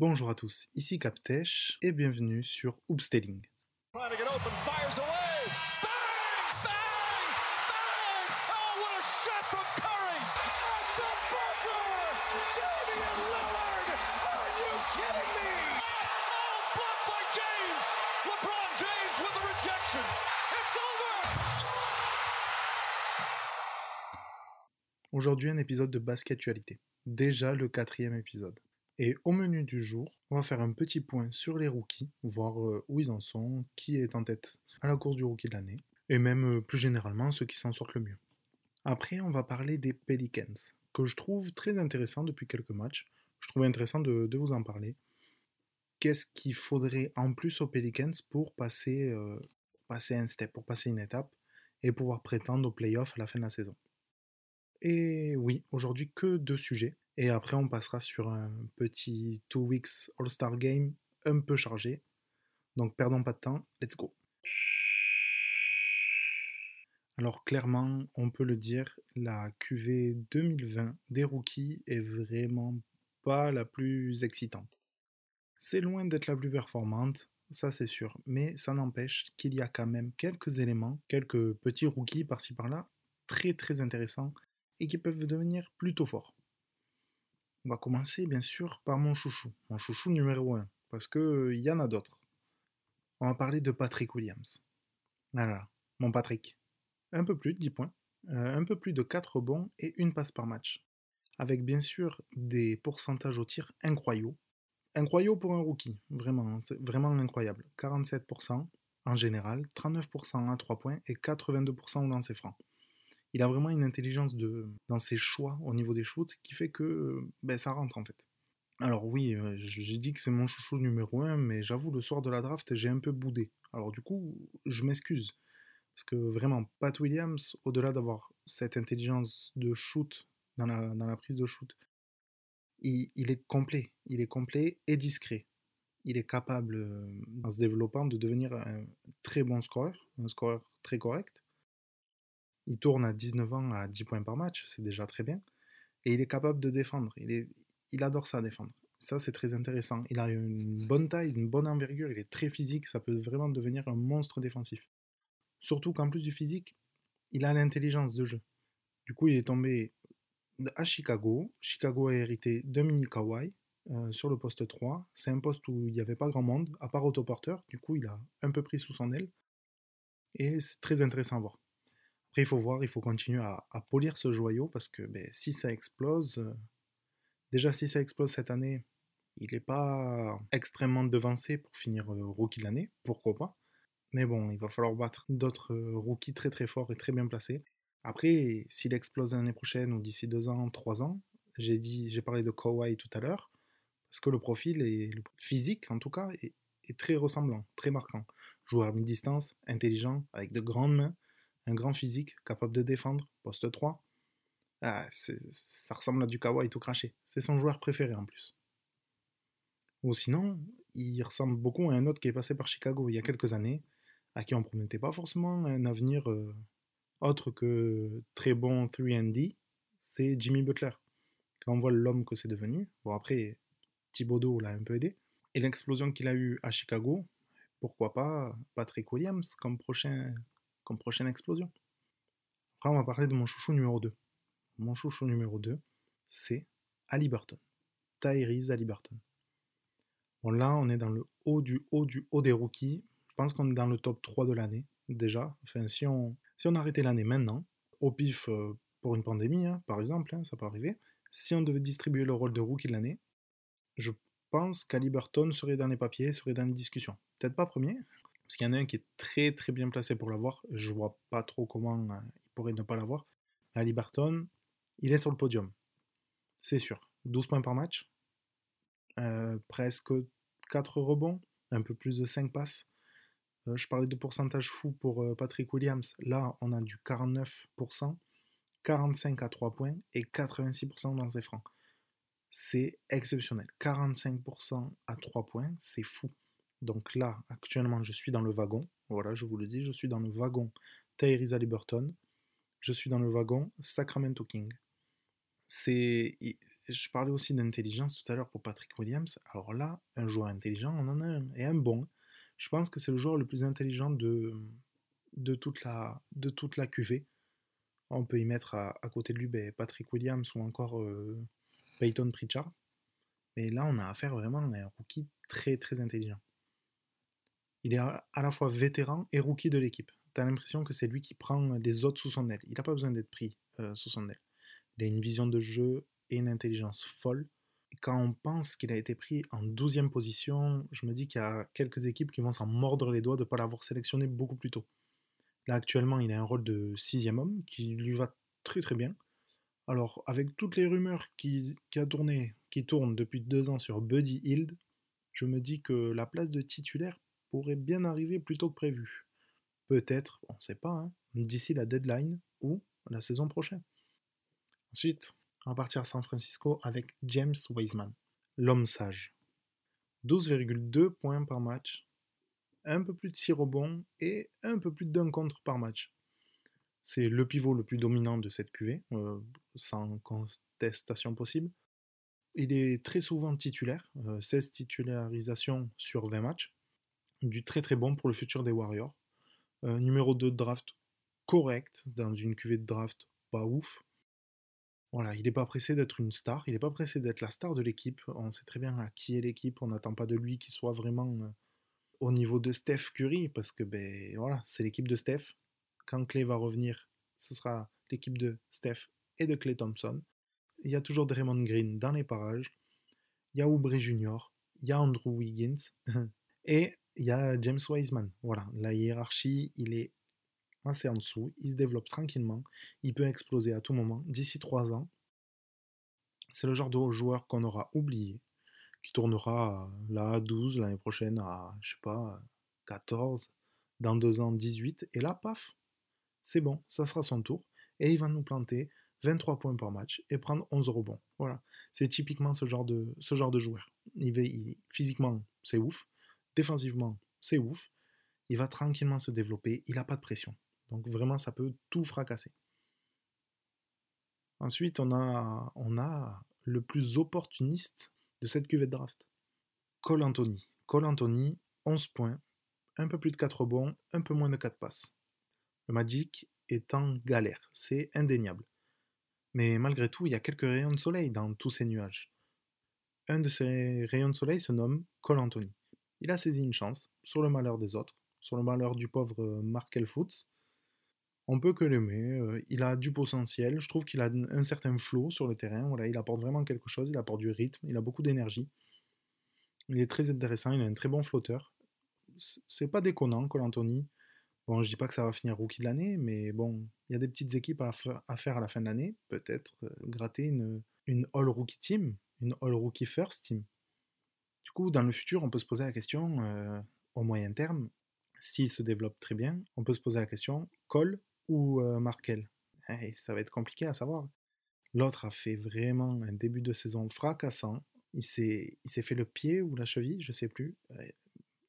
Bonjour à tous, ici Captech et bienvenue sur Hoopstelling. Aujourd'hui un épisode de Basketualité, déjà le quatrième épisode. Et au menu du jour, on va faire un petit point sur les rookies, voir euh, où ils en sont, qui est en tête à la course du rookie de l'année, et même euh, plus généralement ceux qui s'en sortent le mieux. Après, on va parler des Pelicans, que je trouve très intéressant depuis quelques matchs. Je trouve intéressant de, vous en parler. Qu'est-ce qu'il faudrait en plus aux Pelicans pour passer, euh, passer un step, pour passer une étape, et pouvoir prétendre aux playoffs à la fin de la saison? Et oui, aujourd'hui que deux sujets. Et après, on passera sur un petit two weeks All-Star Game un peu chargé. Donc, perdons pas de temps, let's go. Alors, clairement, on peut le dire, la QV 2020 des rookies est vraiment pas la plus excitante. C'est loin d'être la plus performante, ça c'est sûr, mais ça n'empêche qu'il y a quand même quelques éléments, quelques petits rookies par-ci par-là, très très intéressants et qui peuvent devenir plutôt forts. On va commencer bien sûr par mon chouchou, mon chouchou numéro 1, parce qu'il euh, y en a d'autres. On va parler de Patrick Williams. Voilà, mon Patrick. Un peu plus de 10 points, euh, un peu plus de 4 bons et une passe par match. Avec bien sûr des pourcentages au tir incroyables. Incroyables pour un rookie, vraiment, vraiment incroyable. 47% en général, 39% à 3 points et 82% dans ses francs il a vraiment une intelligence de, dans ses choix au niveau des shoots qui fait que ben, ça rentre en fait. Alors oui, euh, j'ai dit que c'est mon chouchou numéro 1, mais j'avoue, le soir de la draft, j'ai un peu boudé. Alors du coup, je m'excuse. Parce que vraiment, Pat Williams, au-delà d'avoir cette intelligence de shoot dans la, dans la prise de shoot, il, il, est complet. Il est complet et discret. Il est capable, euh, en se développant, de devenir un très bon scoreur, un scoreur très correct. Il tourne à 19 ans à 10 points par match, c'est déjà très bien. Et il est capable de défendre. Il, adore ça, défendre. Ça, c'est très intéressant. Il a une bonne taille, une bonne envergure, il est très physique, ça peut vraiment devenir un monstre défensif. Surtout qu'en plus du physique, il a l'intelligence de jeu. Du coup, il est tombé à Chicago. Chicago a hérité de mini euh, sur le poste 3. C'est un poste où il n'y avait pas grand monde, à part autoporteur. Du coup, il a un peu pris sous son aile. Et c'est très intéressant à voir. Après, il faut voir, il faut continuer à, polir ce joyau parce que ben, si ça explose, euh, déjà si ça explose cette année, il n'est pas extrêmement devancé pour finir euh, rookie l'année, pourquoi pas? Mais bon, il va falloir battre d'autres euh, rookies très très forts et très bien placés. Après, s'il explose l'année prochaine ou d'ici deux ans, trois ans, j'ai dit, j'ai parlé de Kawhi tout à l'heure, parce que le profil et le physique en tout cas est, est très ressemblant, très marquant. Joueur à mi-distance, intelligent, avec de grandes mains, un grand physique, capable de défendre, poste 3. Ah, ça ressemble à du kawaii tout craché. C'est son joueur préféré en plus. Ou sinon, il ressemble beaucoup à un autre qui est passé par Chicago il y a quelques années, à qui on promettait pas forcément un avenir euh, autre que très bon 3D, c'est Jimmy Butler. Quand on voit l'homme que c'est devenu, bon après, Thibodeau l'a un peu aidé, et l'explosion qu'il a eue à Chicago, pourquoi pas Patrick Williams comme prochain prochaine explosion. Après, on va parler de mon chouchou numéro 2. Mon chouchou numéro 2, c'est Burton. Tyrese Burton. Bon, là, on est dans le haut du haut du haut des rookies. Je pense qu'on est dans le top 3 de l'année, déjà. Enfin, si on, si on arrêtait l'année maintenant, au pif euh, pour une pandémie, hein, par exemple, hein, ça peut arriver, si on devait distribuer le rôle de rookie de l'année, je pense qu'Aliburton serait dans les papiers, serait dans les discussions. Peut-être pas premier, parce qu'il y en a un qui est très très bien placé pour l'avoir. Je vois pas trop comment euh, il pourrait ne pas l'avoir. Ali Barton, il est sur le podium. C'est sûr. 12 points par match. Euh, presque 4 rebonds. Un peu plus de 5 passes. Euh, je parlais de pourcentage fou pour Patrick Williams. Là, on a du 49%, 45 à 3 points et 86% dans ses francs. C'est exceptionnel. 45% à 3 points, c'est fou. Donc là, actuellement, je suis dans le wagon. Voilà, je vous le dis, je suis dans le wagon Tyrese Liberton. Je suis dans le wagon Sacramento King. C'est je parlais aussi d'intelligence tout à l'heure pour Patrick Williams. Alors là, un joueur intelligent, on en a un, et un bon. Je pense que c'est le joueur le plus intelligent de, toute, la, de QV. On peut y mettre à, côté de lui ben, Patrick Williams ou encore euh, Peyton Pritchard. Mais là, on a affaire vraiment à un rookie très très intelligent. Il est à la fois vétéran et rookie de l'équipe. Tu as l'impression que c'est lui qui prend les autres sous son aile. Il n'a pas besoin d'être pris euh, sous son aile. Il a une vision de jeu et une intelligence folle. Quand on pense qu'il a été pris en 12e position, je me dis qu'il y a quelques équipes qui vont s'en mordre les doigts de ne pas l'avoir sélectionné beaucoup plus tôt. Là, actuellement, il a un rôle de sixième homme qui lui va très très bien. Alors, avec toutes les rumeurs qui, qui tournent depuis deux ans sur Buddy Hield, je me dis que la place de titulaire pourrait bien arriver plus tôt que prévu. Peut-être, on ne sait pas, hein, d'ici la deadline ou la saison prochaine. Ensuite, on va partir à San Francisco avec James Wiseman, l'homme sage. 12,2 points par match, un peu plus de 6 rebonds et un peu plus d'un contre par match. C'est le pivot le plus dominant de cette QV, euh, sans contestation possible. Il est très souvent titulaire, 16 euh, titularisations sur 20 matchs. Du très très bon pour le futur des Warriors. Euh, numéro 2 de draft correct dans une QV de draft pas ouf. Voilà, il n'est pas pressé d'être une star, il n'est pas pressé d'être la star de l'équipe. On sait très bien à qui est l'équipe, on n'attend pas de lui qu'il soit vraiment euh, au niveau de Steph Curry, parce que ben c'est l'équipe de Steph. Quand Clay va revenir, ce sera l'équipe de Steph et de Clay Thompson. Il y a toujours Draymond Green dans les parages. Il y a Oubre Junior, il y a Andrew Wiggins et il y a James Wiseman. Voilà, la hiérarchie, il est assez en dessous, il se développe tranquillement, il peut exploser à tout moment. D'ici 3 ans, c'est le genre de joueur qu'on aura oublié, qui tournera là à 12, l'année prochaine à, je sais pas, 14, dans 2 ans 18, et là, paf, c'est bon, ça sera son tour, et il va nous planter 23 points par match et prendre 11 rebonds. Voilà, c'est typiquement ce genre de, joueur. Physiquement, c'est ouf, défensivement, c'est ouf, il va tranquillement se développer, il n'a pas de pression. Donc vraiment, ça peut tout fracasser. Ensuite, on a, le plus opportuniste de cette cuvée de draft. Cole Anthony. Cole Anthony, 11 points, un peu plus de 4 bons, un peu moins de 4 passes. Le Magic est en galère, c'est indéniable. Mais malgré tout, il y a quelques rayons de soleil dans tous ces nuages. Un de ces rayons de soleil se nomme Cole Anthony. Il a saisi une chance, sur le malheur des autres, sur le malheur du pauvre Markel Foots, on peut que l'aimer. Euh, il a du potentiel. Je trouve qu'il a un certain flow sur le terrain. Il apporte vraiment quelque chose. Il apporte du rythme. Il a beaucoup d'énergie. Il est très intéressant. Il a un très bon flotteur. C'est pas déconnant, Cole Anthony. Bon, je dis pas que ça va finir rookie de l'année, mais bon, il y a des petites équipes à, faire à la fin de l'année. Peut-être euh, gratter une, une All Rookie Team, une All Rookie First Team. Du coup, dans le futur, on peut se poser la question, euh, au moyen terme, s'il se développe très bien, on peut se poser la question, Cole ou Markel? Eh, Ça va être compliqué à savoir. L'autre a fait vraiment un début de saison fracassant. Il s'est fait le pied ou la cheville, je sais plus.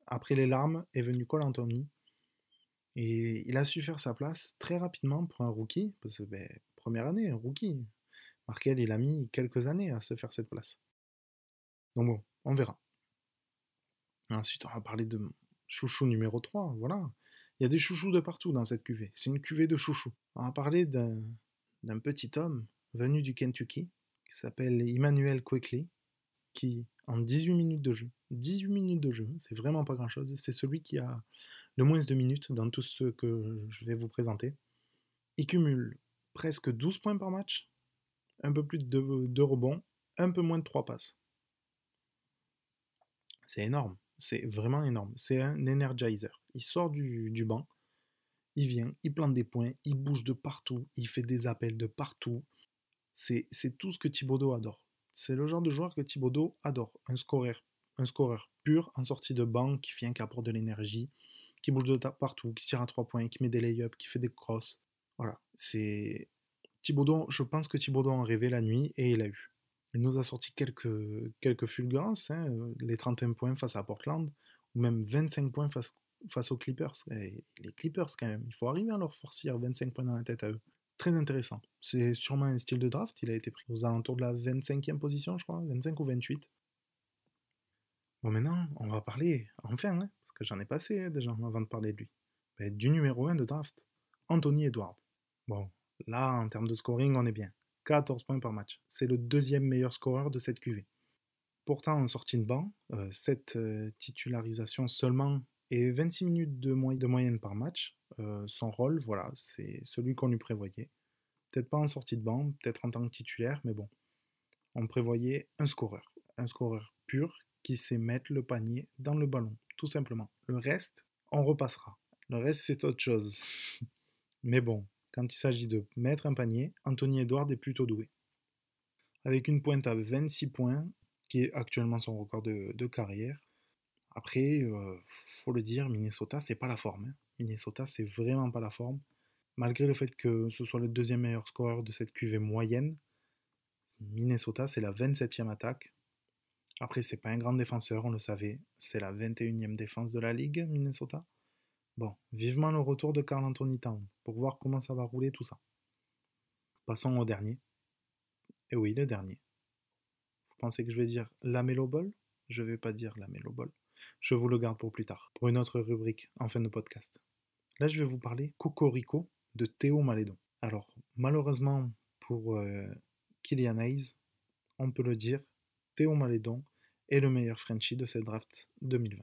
Après les larmes est venu Cole Anthony. Et il a su faire sa place très rapidement pour un rookie. Parce que, ben, première année, un rookie. Markel, il a mis quelques années à se faire cette place. Donc bon, on verra. Ensuite, on va parler de chouchou numéro 3. Voilà. Il y a des chouchous de partout dans cette cuvée. C'est une cuvée de chouchous. On va parler d'un petit homme venu du Kentucky qui s'appelle Emmanuel Quickly, qui en 18 minutes de jeu, 18 minutes de jeu, c'est vraiment pas grand chose, c'est celui qui a le moins de minutes dans tous ceux que je vais vous présenter. Il cumule presque 12 points par match, un peu plus de 2 rebonds, un peu moins de 3 passes. C'est énorme. C'est vraiment énorme. C'est un energizer. Il sort du, banc, il vient, il plante des points, il bouge de partout, il fait des appels de partout. C'est tout ce que Thibaudot adore. C'est le genre de joueur que Thibaudot adore. Un scoreur, un scoreur pur en sortie de banc qui vient, qui apporte de l'énergie, qui bouge de partout, qui tire à trois points, qui met des lay-ups, qui fait des crosses. Voilà. C'est. Je pense que Thibaudot en rêvait la nuit et il a eu. Il nous a sorti quelques, quelques fulgurances, hein, euh, les 31 points face à Portland, ou même 25 points face, aux Clippers. les Clippers, quand même, il faut arriver à leur forcer 25 points dans la tête à eux. très intéressant. C'est sûrement un style de draft. Il a été pris aux alentours de la 25e position, je crois, 25 ou 28. Bon, maintenant, on va parler, enfin, hein, parce que j'en ai passé hein, déjà avant de parler de lui, ben, du numéro 1 de draft, Anthony Edward. Bon, là, en termes de scoring, on est bien. 14 points par match. C'est le deuxième meilleur scoreur de cette QV. Pourtant, en sortie de banc, euh, cette euh, titularisation seulement et 26 minutes de, moyenne par match, euh, son rôle, voilà, c'est celui qu'on lui prévoyait. Peut-être pas en sortie de banc, peut-être en tant que titulaire, mais bon. On prévoyait un scoreur. Un scoreur pur qui sait mettre le panier dans le ballon, tout simplement. Le reste, on repassera. Le reste, c'est autre chose. mais bon, quand il s'agit de mettre un panier, Anthony Edward est plutôt doué. Avec une pointe à 26 points, qui est actuellement son record de, carrière. Après, euh, faut le dire, Minnesota, c'est pas la forme. Hein. Minnesota, c'est vraiment pas la forme. Malgré le fait que ce soit le deuxième meilleur scoreur de cette QV moyenne, Minnesota, c'est la 27e attaque. Après, c'est pas un grand défenseur, on le savait. C'est la 21e défense de la ligue, Minnesota. Bon, vivement le retour de Carl Anthony Town pour voir comment ça va rouler tout ça. Passons au dernier. Et oui, le dernier. Vous pensez que je vais dire la Ball? Je vais pas dire la Ball. Je vous le garde pour plus tard, pour une autre rubrique en fin de podcast. Là, je vais vous parler Cocorico de Théo Malédon. Alors, malheureusement pour euh, Kylian Hayes, on peut le dire, Théo Malédon est le meilleur Frenchie de cette draft 2020.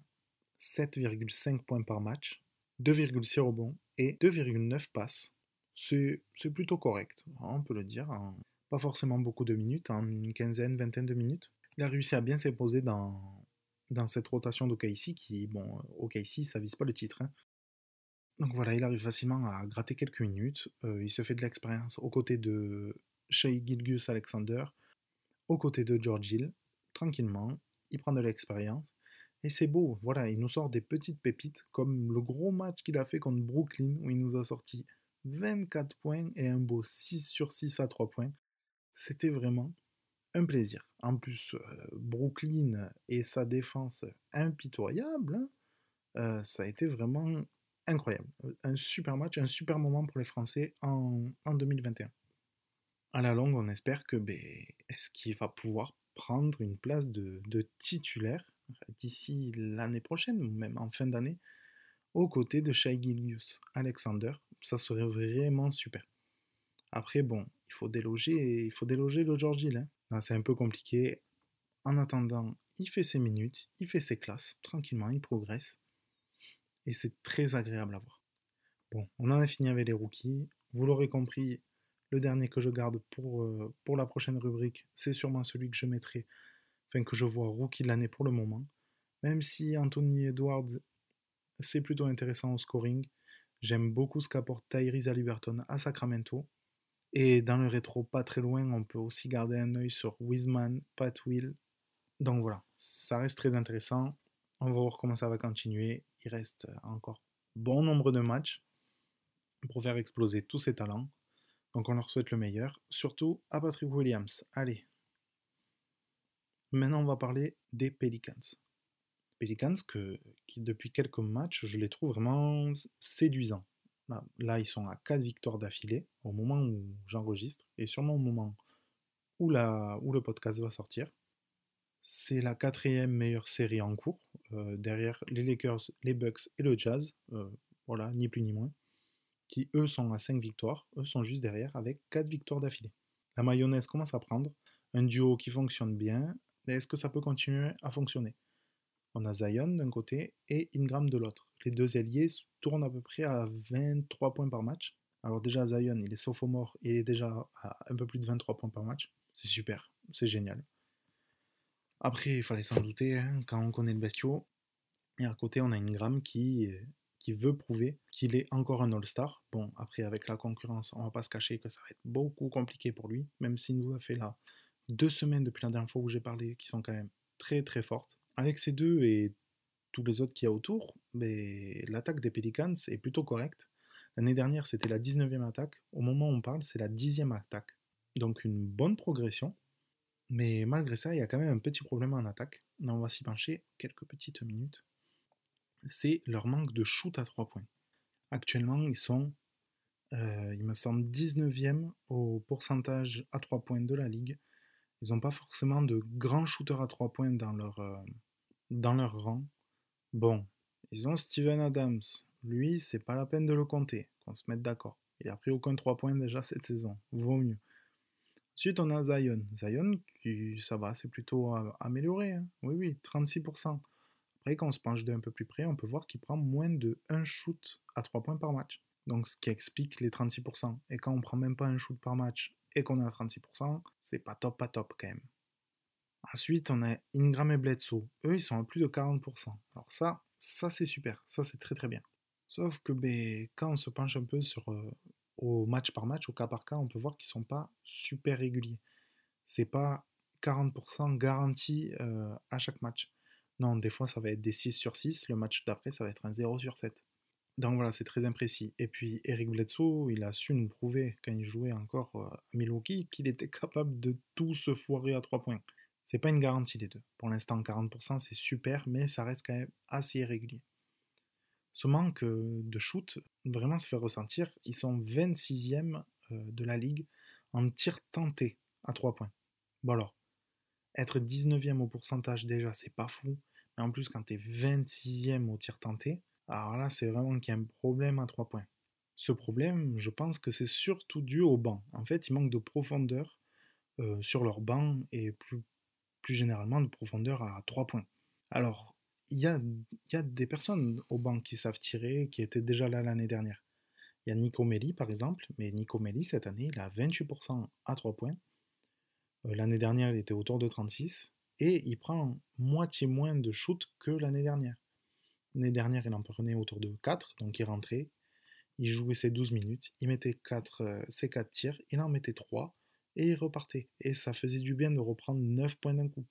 7,5 points par match, 2,6 rebonds et 2,9 passes. C'est plutôt correct, on peut le dire. Pas forcément beaucoup de minutes, en une quinzaine, vingtaine de minutes. Il a réussi à bien s'imposer dans, dans cette rotation d'OKC qui, bon, OKC, ça vise pas le titre. Hein. Donc voilà, il arrive facilement à gratter quelques minutes. Euh, il se fait de l'expérience aux côtés de Shea Gilgus Alexander, aux côtés de George Hill, tranquillement. Il prend de l'expérience. Et c'est beau, voilà, il nous sort des petites pépites, comme le gros match qu'il a fait contre Brooklyn, où il nous a sorti 24 points et un beau 6 sur 6 à 3 points. C'était vraiment un plaisir. En plus, euh, Brooklyn et sa défense impitoyable, hein, euh, ça a été vraiment incroyable. Un super match, un super moment pour les Français en, 2021. À la longue, on espère que ben, est-ce qu'il va pouvoir prendre une place de, titulaire d'ici l'année prochaine, ou même en fin d'année, aux côtés de Shai Gilius Alexander. Ça serait vraiment super. Après, bon, il faut déloger, il faut déloger le George Hill. Hein. C'est un peu compliqué. En attendant, il fait ses minutes, il fait ses classes, tranquillement, il progresse. Et c'est très agréable à voir. Bon, on en a fini avec les rookies. Vous l'aurez compris, le dernier que je garde pour, euh, pour la prochaine rubrique, c'est sûrement celui que je mettrai, que je vois rookie de l'année pour le moment. Même si Anthony Edwards, c'est plutôt intéressant au scoring, j'aime beaucoup ce qu'apporte Tyrese Halliburton à Sacramento. Et dans le rétro, pas très loin, on peut aussi garder un œil sur Wiseman, Pat Will. Donc voilà, ça reste très intéressant. On va voir comment ça va continuer. Il reste encore bon nombre de matchs pour faire exploser tous ces talents. Donc on leur souhaite le meilleur, surtout à Patrick Williams. Allez. Maintenant on va parler des Pelicans. Pelicans que, depuis quelques matchs je les trouve vraiment séduisants. Là, ils sont à 4 victoires d'affilée au moment où j'enregistre et sûrement au moment où, le podcast va sortir. C'est la quatrième meilleure série en cours, euh, derrière les Lakers, les Bucks et le Jazz. Euh, voilà, ni plus ni moins. Qui eux sont à 5 victoires, eux sont juste derrière avec 4 victoires d'affilée. La mayonnaise commence à prendre, un duo qui fonctionne bien, est-ce que ça peut continuer à fonctionner? On a Zion d'un côté et Ingram de l'autre. Les deux alliés tournent à peu près à 23 points par match. Alors déjà Zion, il est sophomore il est déjà à un peu plus de 23 points par match. C'est super, c'est génial. Après, il fallait s'en douter, hein, quand on connaît le bestiau. Et à côté, on a Ingram qui, veut prouver qu'il est encore un All-Star. Bon, après, avec la concurrence, on va pas se cacher que ça va être beaucoup compliqué pour lui, même s'il nous a fait là deux semaines depuis la dernière fois où j'ai parlé, qui sont quand même très très fortes. Avec ces deux et tous les autres qu'il y a autour, l'attaque des Pelicans est plutôt correcte. L'année dernière, c'était la 19e attaque. Au moment où on parle, c'est la 10e attaque. Donc une bonne progression. Mais malgré ça, il y a quand même un petit problème en attaque. on va s'y pencher quelques petites minutes. C'est leur manque de shoot à 3 points. Actuellement, ils sont Euh, il me semble 19e au pourcentage à 3 points de la ligue. Ils n'ont pas forcément de grands shooters à 3 points dans leur, euh, dans leur rang. Bon, ils ont Steven Adams. Lui, c'est pas la peine de le compter, qu'on se mette d'accord. Il a pris aucun 3 points déjà cette saison. Vaut mieux. Ensuite, on a Zion. Zion, qui, ça va, c'est plutôt amélioré. Hein. Oui, oui, 36%. Après, quand on se penche d'un peu plus près, on peut voir qu'il prend moins de 1 shoot à 3 points par match. Donc, ce qui explique les 36%. Et quand on prend même pas un shoot par match et qu'on est à 36%, c'est pas top, pas top quand même. Ensuite, on a Ingram et Bledsoe. Eux, ils sont à plus de 40%. Alors ça, ça c'est super. Ça, c'est très très bien. Sauf que ben, quand on se penche un peu sur euh, au match par match, au cas par cas, on peut voir qu'ils sont pas super réguliers. C'est pas 40% garanti euh, à chaque match. Non, des fois ça va être des 6 sur 6, le match d'après ça va être un 0 sur 7. Donc voilà, c'est très imprécis. Et puis Eric Bledsoe, il a su nous prouver quand il jouait encore euh, à Milwaukee qu'il était capable de tout se foirer à 3 points. C'est pas une garantie les deux. Pour l'instant, 40% c'est super, mais ça reste quand même assez irrégulier. Ce manque de shoot vraiment se fait ressentir. Ils sont 26e de la ligue en tir tenté à 3 points. Bon alors, être 19e au pourcentage déjà, c'est pas fou. Mais en plus, quand tu es 26e au tir tenté, alors là, c'est vraiment qu'il y a un problème à 3 points. Ce problème, je pense que c'est surtout dû au banc. En fait, il manque de profondeur sur leur banc et plus, généralement de profondeur à 3 points. Alors, il y a, des personnes au banc qui savent tirer, qui étaient déjà là l'année dernière. Il y a Nico Melli par exemple, mais Nico Melli cette année, il a 28% à 3 points. Euh, l'année dernière, il était autour de 36 et il prend moitié moins de shoot que l'année dernière. L'année dernière, il en prenait autour de 4, donc il rentrait, il jouait ses 12 minutes, il mettait 4, euh, ses 4 tirs, il en mettait 3 et il repartait. Et ça faisait du bien de reprendre 9 points d'un coup.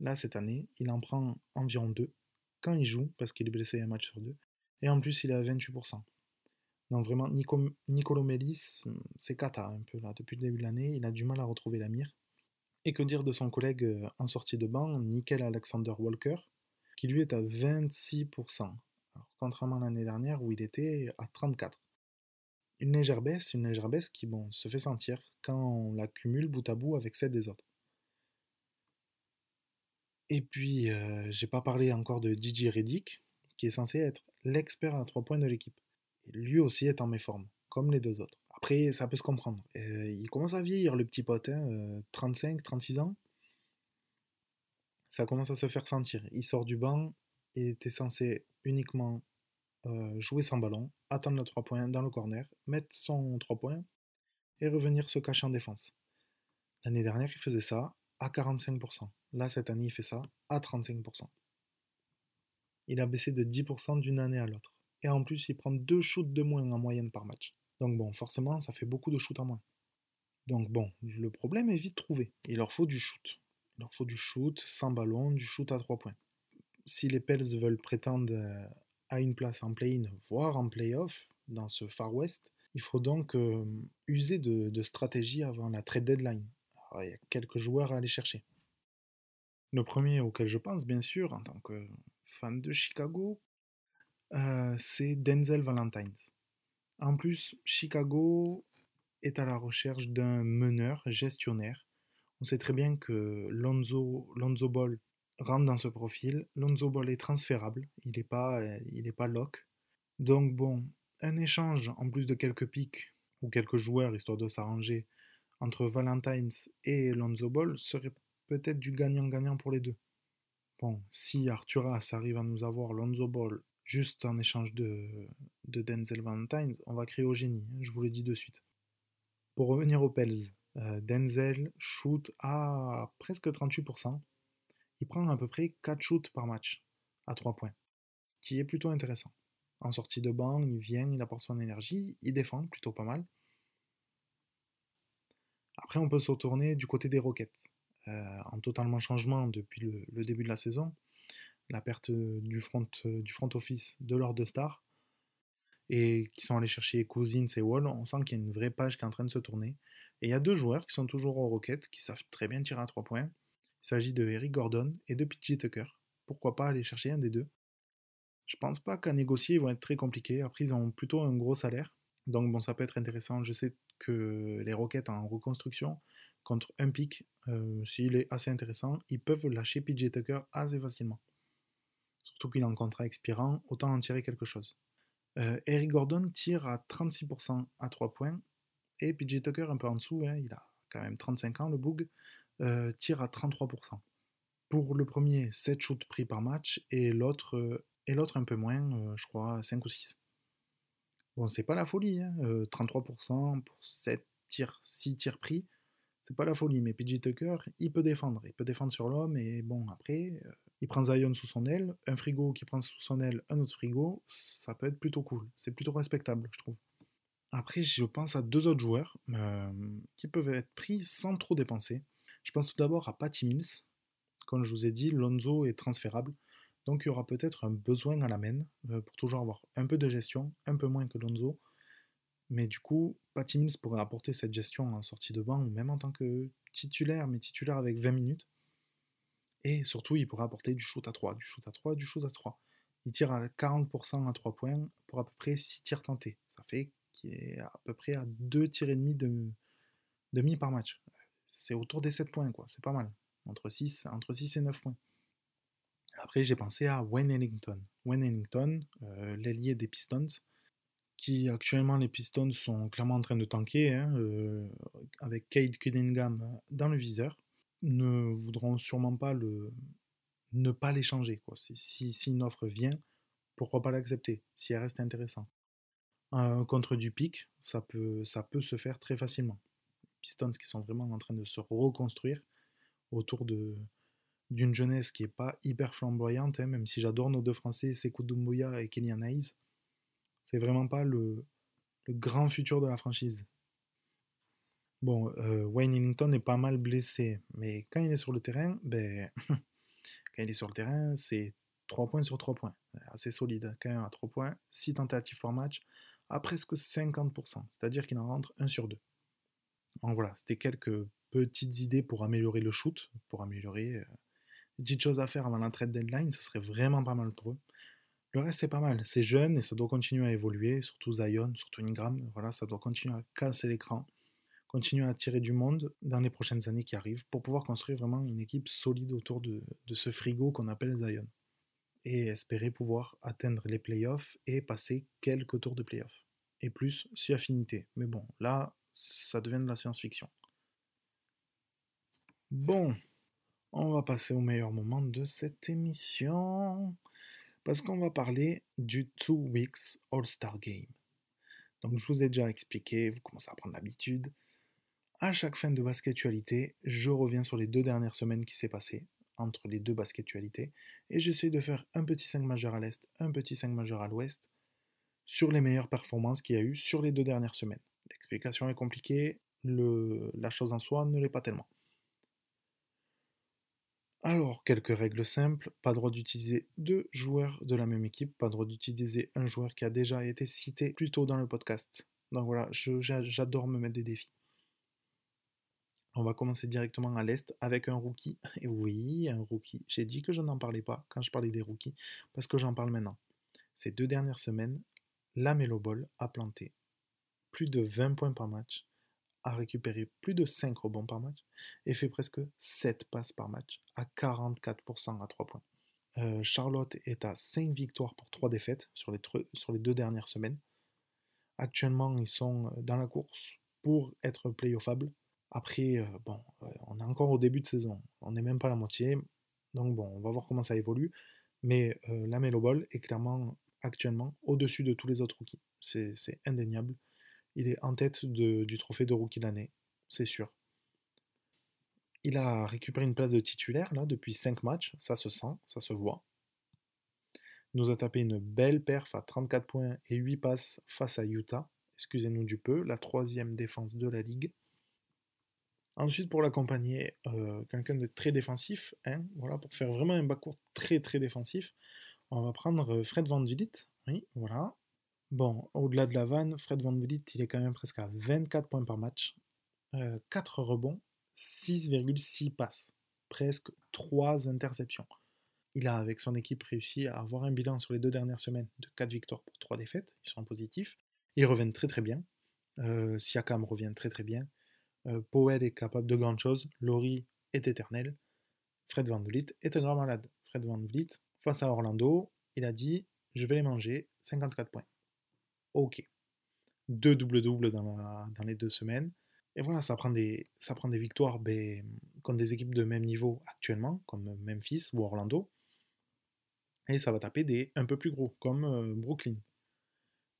Là, cette année, il en prend environ 2 quand il joue, parce qu'il est blessé un match sur deux. Et en plus, il est à 28%. Donc vraiment, Nico, Nicolo Melis, c'est cata un peu là. Depuis le début de l'année, il a du mal à retrouver la mire. Et que dire de son collègue euh, en sortie de banc, Nickel Alexander Walker, qui lui est à 26%. Alors, contrairement à l'année dernière où il était à 34%. Une légère baisse, une légère baisse qui bon, se fait sentir quand on l'accumule bout à bout avec celle des autres. Et puis, euh, j'ai pas parlé encore de DJ Reddick, qui est censé être l'expert à 3 points de l'équipe. Lui aussi est en méforme, comme les deux autres. Après, ça peut se comprendre. Euh, il commence à vieillir, le petit pote, 35, hein, 36 euh, ans. Ça commence à se faire sentir. Il sort du banc et était censé uniquement jouer sans ballon, attendre le 3 points dans le corner, mettre son 3 points et revenir se cacher en défense. L'année dernière, il faisait ça, à 45%. Là, cette année, il fait ça à 35%. Il a baissé de 10% d'une année à l'autre. Et en plus, il prend deux shoots de moins en moyenne par match. Donc bon, forcément, ça fait beaucoup de shoots en moins. Donc bon, le problème est vite trouvé. Il leur faut du shoot. Il leur faut du shoot sans ballon, du shoot à 3 points. Si les Pels veulent prétendre euh, à une place en play-in, voire en play-off, dans ce Far West, il faut donc euh, user de, de stratégie avant la trade deadline il y a quelques joueurs à aller chercher. Le premier auquel je pense, bien sûr, en tant que fan de Chicago, euh, c'est Denzel Valentine. En plus, Chicago est à la recherche d'un meneur, gestionnaire. On sait très bien que Lonzo, Lonzo Ball rentre dans ce profil. Lonzo Ball est transférable, il n'est pas, il pas lock. Donc bon, un échange en plus de quelques pics ou quelques joueurs, histoire de s'arranger, entre Valentines et Lonzo Ball serait peut-être du gagnant-gagnant pour les deux. Bon, si Arturas arrive à nous avoir Lonzo Ball juste en échange de, de Denzel Valentine, on va créer au génie, hein, je vous le dis de suite. Pour revenir aux Pels, euh, Denzel shoot à presque 38%. Il prend à peu près 4 shoots par match à 3 points, ce qui est plutôt intéressant. En sortie de banc, il vient, il apporte son énergie, il défend plutôt pas mal. Après, on peut se retourner du côté des Rockets. Euh, en totalement changement depuis le, début de la saison, la perte du front, du front office de leurs deux stars, et qui sont allés chercher Cousins et Wall, on sent qu'il y a une vraie page qui est en train de se tourner. Et il y a deux joueurs qui sont toujours aux Rockets, qui savent très bien tirer à trois points. Il s'agit de Eric Gordon et de PJ Tucker. Pourquoi pas aller chercher un des deux? Je pense pas qu'à négocier, ils vont être très compliqués. Après, ils ont plutôt un gros salaire. Donc bon, ça peut être intéressant. Je sais que les Rockets en reconstruction contre un pic, euh, s'il est assez intéressant, ils peuvent lâcher PJ Tucker assez facilement. Surtout qu'il est en contrat expirant, autant en tirer quelque chose. Euh, Eric Gordon tire à 36% à 3 points et PJ Tucker un peu en dessous, hein, il a quand même 35 ans le boug, euh, tire à 33%. Pour le premier, 7 shoots pris par match et l'autre et l'autre un peu moins, je crois 5 ou 6. Bon, c'est pas la folie, hein, 33% pour 7 tirs, 6 tirs pris, c'est pas la folie, mais PJ Tucker, il peut défendre. Il peut défendre sur l'homme, et bon, après, euh, il prend Zion sous son aile, un frigo qui prend sous son aile un autre frigo, ça peut être plutôt cool. C'est plutôt respectable, je trouve. Après, je pense à deux autres joueurs euh, qui peuvent être pris sans trop dépenser. Je pense tout d'abord à Patty Mills. Comme je vous ai dit, Lonzo est transférable. Donc il y aura peut-être un besoin à la main euh, pour toujours avoir un peu de gestion, un peu moins que Lonzo. Mais du coup, Patty Mills pourrait apporter cette gestion en sortie de banc, même en tant que titulaire, mais titulaire avec 20 minutes. Et surtout, il pourrait apporter du shoot à 3, du shoot à 3, du shoot à 3. Il tire à 40% à 3 points pour à peu près 6 tirs tentés. Ça fait qu'il est à peu près à 2 tirs demi de demi par match. C'est autour des 7 points, quoi. C'est pas mal. Entre 6, entre 6 et 9 points. Après, j'ai pensé à Wayne Ellington. Wayne Ellington, euh, l'ailier des Pistons, qui actuellement les Pistons sont clairement en train de tanker, hein, euh, avec Cade Cunningham dans le viseur, ne voudront sûrement pas le, ne pas l'échanger. Si, si une offre vient, pourquoi pas l'accepter, si elle reste intéressante. Contre du pic, ça peut, se faire très facilement. Pistons qui sont vraiment en train de se reconstruire autour de d'une jeunesse qui n'est pas hyper flamboyante, hein, même si j'adore nos deux Français, Sekou Doumbouya et Kenyan Hayes. C'est vraiment pas le, grand futur de la franchise. Bon, Wayne Ellington est pas mal blessé, mais quand il est sur le terrain, ben, quand il est sur le terrain, c'est 3 points sur 3 points. Assez solide. Quand même à 3 points, 6 tentatives par match, à presque 50%. C'est-à-dire qu'il en rentre 1 sur 2. Donc voilà, c'était quelques petites idées pour améliorer le shoot, pour améliorer. Euh, petites choses à faire avant la trade deadline, ça serait vraiment pas mal pour eux. Le reste, c'est pas mal. C'est jeune et ça doit continuer à évoluer, surtout Zion, surtout Ingram. Voilà, ça doit continuer à casser l'écran, continuer à attirer du monde dans les prochaines années qui arrivent pour pouvoir construire vraiment une équipe solide autour de, ce frigo qu'on appelle Zion. Et espérer pouvoir atteindre les playoffs et passer quelques tours de playoffs. Et plus si affinité. Mais bon, là, ça devient de la science-fiction. Bon, on va passer au meilleur moment de cette émission parce qu'on va parler du Two Weeks All-Star Game. Donc je vous ai déjà expliqué, vous commencez à prendre l'habitude. À chaque fin de basketualité, je reviens sur les deux dernières semaines qui s'est passé entre les deux basketualités et j'essaie de faire un petit 5 majeur à l'est, un petit 5 majeur à l'ouest sur les meilleures performances qu'il y a eu sur les deux dernières semaines. L'explication est compliquée, la chose en soi ne l'est pas tellement. Alors, quelques règles simples, pas droit d'utiliser deux joueurs de la même équipe, pas droit d'utiliser un joueur qui a déjà été cité plus tôt dans le podcast. Donc voilà, j'adore me mettre des défis. On va commencer directement à l'Est avec un rookie. Et oui, un rookie. J'ai dit que je n'en parlais pas quand je parlais des rookies, parce que j'en parle maintenant. Ces deux dernières semaines, la Ball a planté plus de 20 points par match, a récupéré plus de 5 rebonds par match et fait presque 7 passes par match à 44% à 3 points. Euh, Charlotte est à 5 victoires pour 3 défaites sur les, deux dernières semaines. Actuellement, ils sont dans la course pour être playoffable. Après, euh, bon, euh, on est encore au début de saison, on n'est même pas à la moitié. Donc bon, on va voir comment ça évolue. Mais la Melo Ball est clairement actuellement au-dessus de tous les autres rookies. C'est indéniable. Il est en tête du trophée de rookie de l'année, c'est sûr. Il a récupéré une place de titulaire là depuis 5 matchs, ça se sent, ça se voit. Il nous a tapé une belle perf à 34 points et 8 passes face à Utah. Excusez-nous du peu, la troisième défense de la ligue. Ensuite, pour l'accompagner, euh, quelqu'un de très défensif, hein, voilà, pour faire vraiment un backcourt très très défensif, on va prendre Fred Van Oui, voilà. Bon, au-delà de la vanne, Fred Van Vliet, il est quand même presque à 24 points par match, 4 euh, rebonds, 6,6 passes, presque 3 interceptions. Il a, avec son équipe, réussi à avoir un bilan sur les deux dernières semaines de 4 victoires pour 3 défaites, ils sont positifs. Ils reviennent très très bien. Euh, Siakam revient très très bien. Euh, Powell est capable de grandes choses. Laurie est éternel. Fred Van Vliet est un grand malade. Fred Van Vliet, face à Orlando, il a dit Je vais les manger, 54 points. Ok. Deux double-double dans, dans, les deux semaines. Et voilà, ça prend des, ça prend des victoires ben, contre des équipes de même niveau actuellement, comme Memphis ou Orlando. Et ça va taper des un peu plus gros, comme euh, Brooklyn.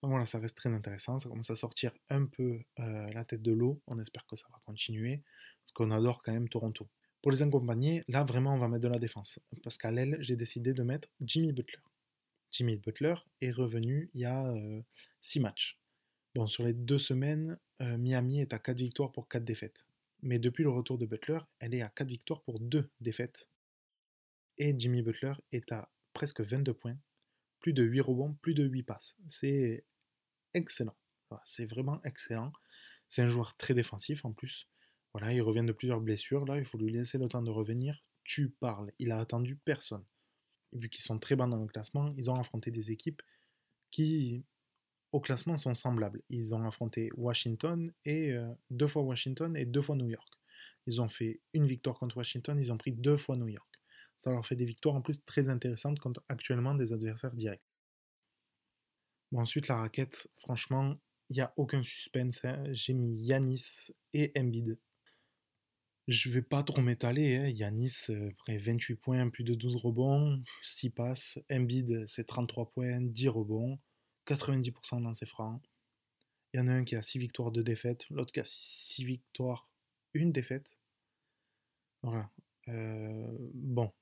Donc voilà, ça reste très intéressant. Ça commence à sortir un peu euh, la tête de l'eau. On espère que ça va continuer. Parce qu'on adore quand même Toronto. Pour les accompagner, là vraiment on va mettre de la défense. Parce qu'à l'aile, j'ai décidé de mettre Jimmy Butler. Jimmy Butler est revenu il y a 6 euh, matchs. Bon, sur les deux semaines, euh, Miami est à 4 victoires pour 4 défaites. Mais depuis le retour de Butler, elle est à 4 victoires pour 2 défaites. Et Jimmy Butler est à presque 22 points, plus de 8 rebonds, plus de 8 passes. C'est excellent. c'est vraiment excellent. C'est un joueur très défensif en plus. Voilà, il revient de plusieurs blessures. Là, il faut lui laisser le temps de revenir. Tu parles. Il a attendu personne. Vu qu'ils sont très bons dans le classement, ils ont affronté des équipes qui, au classement, sont semblables. Ils ont affronté Washington et euh, deux fois Washington et deux fois New York. Ils ont fait une victoire contre Washington, ils ont pris deux fois New York. Ça leur fait des victoires en plus très intéressantes contre actuellement des adversaires directs. Ensuite, la raquette, franchement, il n'y a aucun suspense. Hein. J'ai mis Yanis et Embiid. Je vais pas trop m'étaler. Hein. Yanis, euh, près 28 points, plus de 12 rebonds, 6 passes. Embiid, c'est 33 points, 10 rebonds, 90% dans ses francs. Il y en a un qui a 6 victoires, 2 défaites. L'autre qui a 6 victoires, 1 défaite. Voilà. Euh, bon.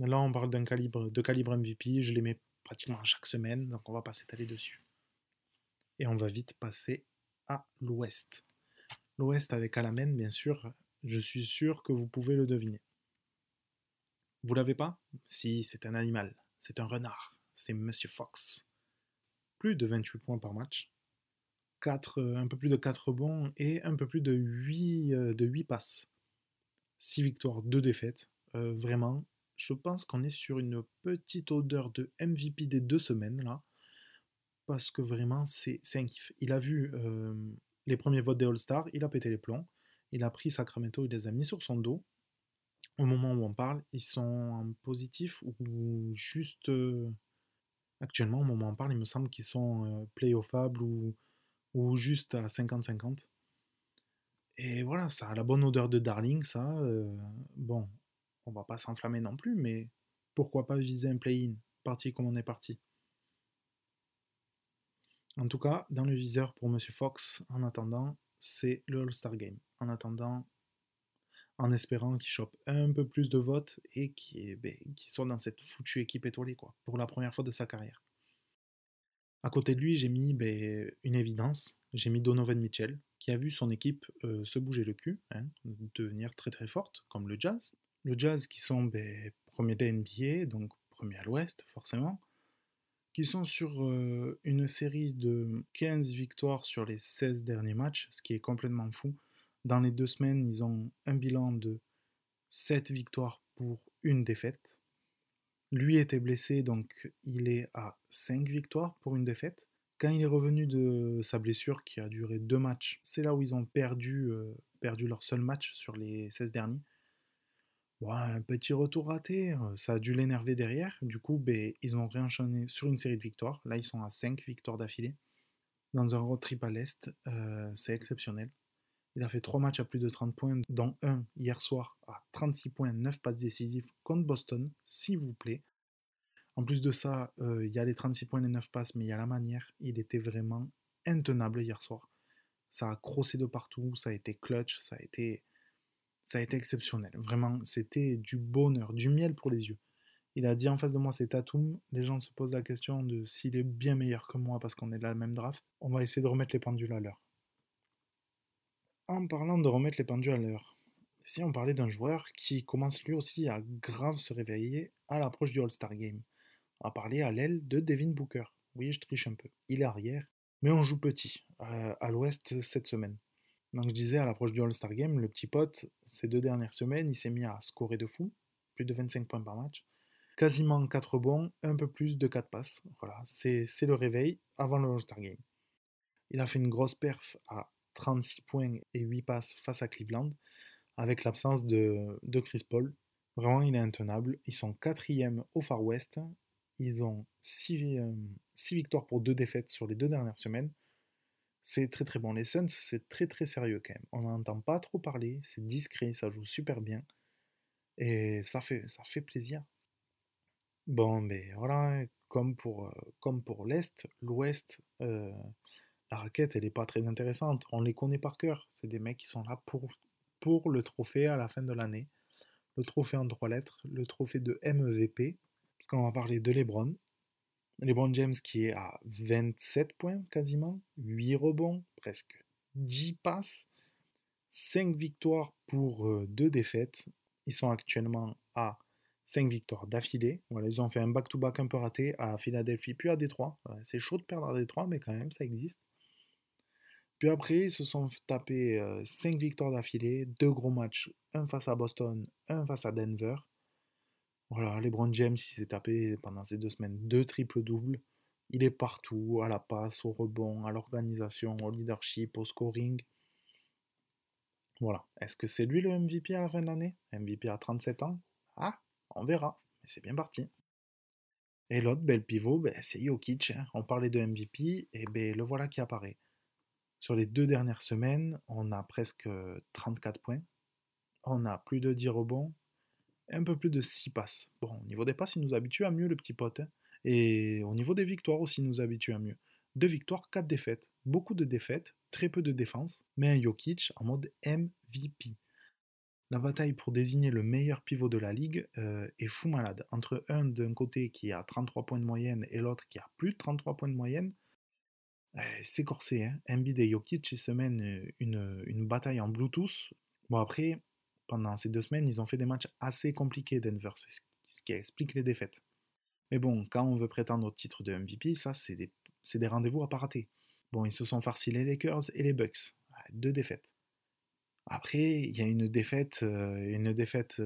Là, on parle d'un calibre, de calibre MVP. Je les mets pratiquement chaque semaine, donc on va pas s'étaler dessus. Et on va vite passer à l'ouest. L'ouest avec Alamène, bien sûr, je suis sûr que vous pouvez le deviner. Vous l'avez pas? Si, c'est un animal, c'est un renard, c'est Monsieur Fox. Plus de 28 points par match, 4, un peu plus de 4 bons et un peu plus de 8, euh, de 8 passes. 6 victoires, 2 défaites. Euh, vraiment, je pense qu'on est sur une petite odeur de MVP des deux semaines là. Parce que vraiment, c'est un kiff. Il a vu euh, les premiers votes des All-Stars, il a pété les plombs. Il a pris Sacramento, il les a mis sur son dos. Au moment où on parle, ils sont en positif ou juste. Euh, actuellement, au moment où on parle, il me semble qu'ils sont euh, playoffables ou, ou juste à 50-50. Et voilà, ça a la bonne odeur de Darling, ça. bon, on va pas s'enflammer non plus, mais pourquoi pas viser un play-in, parti comme on est parti. En tout cas, dans le viseur pour Monsieur Fox, en attendant, c'est le All-Star Game. En attendant, en espérant qu'il chope un peu plus de votes et qu'il ben, soit dans cette foutue équipe étoilée, quoi, pour la première fois de sa carrière. À côté de lui, j'ai mis ben, une évidence. J'ai mis Donovan Mitchell, qui a vu son équipe euh, se bouger le cul, hein, devenir très très forte, comme le Jazz. Le Jazz qui sont ben, premiers de NBA, donc premier à l'ouest forcément, qui sont sur euh, une série de 15 victoires sur les 16 derniers matchs, ce qui est complètement fou. Dans les deux semaines, ils ont un bilan de 7 victoires pour une défaite. Lui était blessé, donc il est à 5 victoires pour une défaite. Quand il est revenu de sa blessure qui a duré deux matchs, c'est là où ils ont perdu, euh, perdu leur seul match sur les 16 derniers un petit retour raté, euh, ça a dû l'énerver derrière. Du coup, ben, ils ont réenchaîné sur une série de victoires. Là, ils sont à 5 victoires d'affilée. Dans un road trip à l'Est, euh, c'est exceptionnel. Il a fait 3 matchs à plus de 30 points, dont un hier soir à 36 points, 9 passes décisives contre Boston, s'il vous plaît. En plus de ça, euh, il y a les 36 points et 9 passes, mais il y a la manière. Il était vraiment intenable hier soir. Ça a crossé de partout, ça a été clutch, ça a été ça a été exceptionnel. Vraiment, c'était du bonheur, du miel pour les yeux. Il a dit en face de moi, c'est Tatum. Les gens se posent la question de s'il est bien meilleur que moi parce qu'on est de la même draft. On va essayer de remettre les pendules à l'heure. En parlant de remettre les pendules à l'heure, si on parlait d'un joueur qui commence lui aussi à grave se réveiller à l'approche du All-Star Game. On va parler à l'aile de Devin Booker. Oui, je triche un peu. Il est arrière, mais on joue petit euh, à l'ouest cette semaine. Donc je disais, à l'approche du All-Star Game, le petit pote, ces deux dernières semaines, il s'est mis à scorer de fou, plus de 25 points par match, quasiment 4 bons, un peu plus de 4 passes. Voilà, c'est le réveil avant le All-Star Game. Il a fait une grosse perf à 36 points et 8 passes face à Cleveland, avec l'absence de, de Chris Paul. Vraiment, il est intenable. Ils sont quatrième au Far West. Ils ont 6 victoires pour 2 défaites sur les deux dernières semaines. C'est très très bon. Les Suns, c'est très très sérieux quand même. On n'entend pas trop parler, c'est discret, ça joue super bien. Et ça fait, plaisir. Bon, mais voilà, comme pour, euh, comme pour l'Est, l'Ouest, euh, la raquette, elle n'est pas très intéressante. On les connaît par cœur. C'est des mecs qui sont là pour, pour le trophée à la fin de l'année. Le trophée en trois lettres, le trophée de MVP. Parce qu'on va parler de LeBron. LeBron James qui est à 27 points quasiment, 8 rebonds, presque 10 passes, 5 victoires pour 2 euh, défaites. Ils sont actuellement à 5 victoires d'affilée. Voilà, ils ont fait un back-to-back un peu raté à Philadelphie puis à Détroit. C'est chaud de perdre à Détroit, mais quand même, ça existe. Puis après, ils se sont tapés 5 euh, victoires d'affilée, 2 gros matchs, un face à Boston, un face à Denver. Voilà, LeBron James, il s'est tapé pendant ces deux semaines deux triples-doubles. Il est partout, à la passe, au rebond, à l'organisation, au leadership, au scoring. Voilà. Est-ce que c'est lui le MVP à la fin de l'année? MVP à 37 ans? Ah, on verra. Mais c'est bien parti. Et l'autre bel pivot, ben, c'est Jokic. Hein. On parlait de MVP, et ben, le voilà qui apparaît. Sur les deux dernières semaines, on a presque 34 points. On a plus de 10 rebonds, un peu plus de 6 passes. Bon, au niveau des passes, il nous habitue à mieux, le petit pote. Hein. Et au niveau des victoires aussi, il nous habitue à mieux. Deux victoires, quatre défaites. Beaucoup de défaites, très peu de défense, mais un Jokic en mode MVP. La bataille pour désigner le meilleur pivot de la ligue euh, est fou malade. Entre un d'un côté qui a 33 points de moyenne et l'autre qui a plus de 33 points de moyenne, euh, c'est corsé. Hein. Embiid et Jokic se mènent une, une bataille en Bluetooth. Bon après, pendant ces deux semaines, ils ont fait des matchs assez compliqués, Denver, c'est ce qui explique les défaites. Mais bon, quand on veut prétendre au titre de MVP, ça, c'est des, rendez-vous à pas rater. Bon, ils se sont farcis les Lakers et les Bucks. Deux défaites. Après, il y a une défaite, euh, une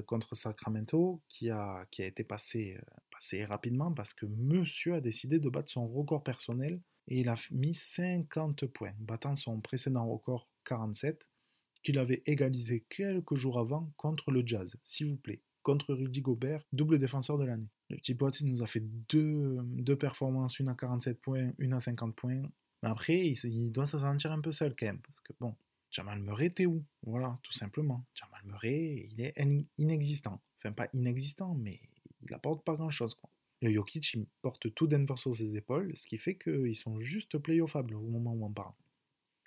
contre Sacramento qui a, qui a été passée, euh, passée rapidement parce que monsieur a décidé de battre son record personnel et il a mis 50 points, battant son précédent record 47 qu'il avait égalisé quelques jours avant contre le Jazz, s'il vous plaît, contre Rudy Gobert, double défenseur de l'année. Le petit pote, il nous a fait deux, performances, une à 47 points, une à 50 points. Mais après, il, doit se sentir un peu seul quand même, parce que bon, Jamal Murray, t'es où? Voilà, tout simplement. Jamal Murray, il est inexistant. Enfin, pas inexistant, mais il apporte pas grand-chose. Le Jokic, il porte tout Denver sur ses épaules, ce qui fait qu'ils sont juste playoffables au moment où on parle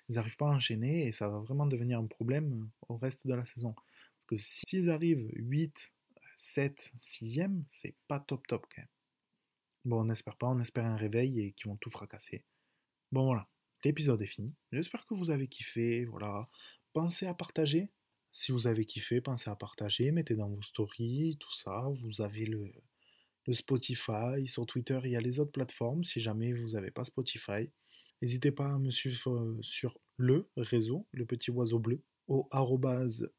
ils n'arrivent pas à enchaîner et ça va vraiment devenir un problème au reste de la saison. Parce que s'ils arrivent 8, 7, 6e, c'est pas top top quand même. Bon, on n'espère pas, on espère un réveil et qu'ils vont tout fracasser. Bon voilà, l'épisode est fini. J'espère que vous avez kiffé, voilà. Pensez à partager. Si vous avez kiffé, pensez à partager, mettez dans vos stories, tout ça. Vous avez le, le Spotify, sur Twitter, il y a les autres plateformes, si jamais vous n'avez pas Spotify. N'hésitez pas à me suivre euh, sur le réseau, le petit oiseau bleu, au arrobase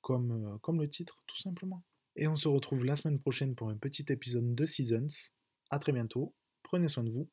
comme, euh, comme le titre, tout simplement. Et on se retrouve la semaine prochaine pour un petit épisode de Seasons. A très bientôt, prenez soin de vous,